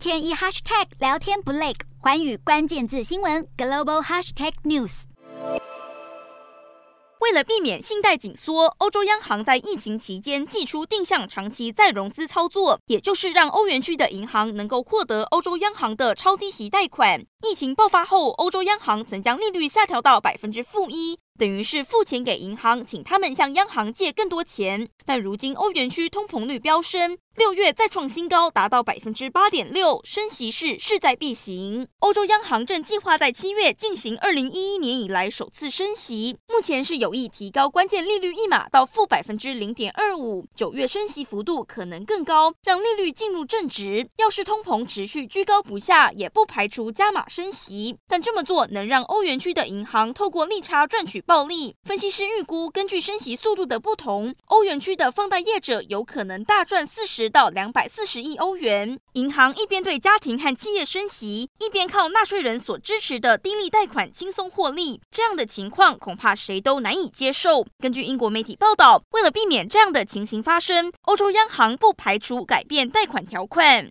天一 hashtag 聊天不累，寰宇关键字新闻 global hashtag news。为了避免信贷紧缩，欧洲央行在疫情期间祭出定向长期再融资操作，也就是让欧元区的银行能够获得欧洲央行的超低息贷款。疫情爆发后，欧洲央行曾将利率下调到百分之负一。等于是付钱给银行，请他们向央行借更多钱。但如今欧元区通膨率飙升，六月再创新高，达到百分之八点六，升息是势在必行。欧洲央行正计划在七月进行二零一一年以来首次升息，目前是有意提高关键利率一码到负百分之零点二五，九月升息幅度可能更高，让利率进入正值。要是通膨持续居高不下，也不排除加码升息。但这么做能让欧元区的银行透过利差赚取。暴利分析师预估，根据升息速度的不同，欧元区的放贷业者有可能大赚四十到两百四十亿欧元。银行一边对家庭和企业升息，一边靠纳税人所支持的低利贷款轻松获利，这样的情况恐怕谁都难以接受。根据英国媒体报道，为了避免这样的情形发生，欧洲央行不排除改变贷款条款。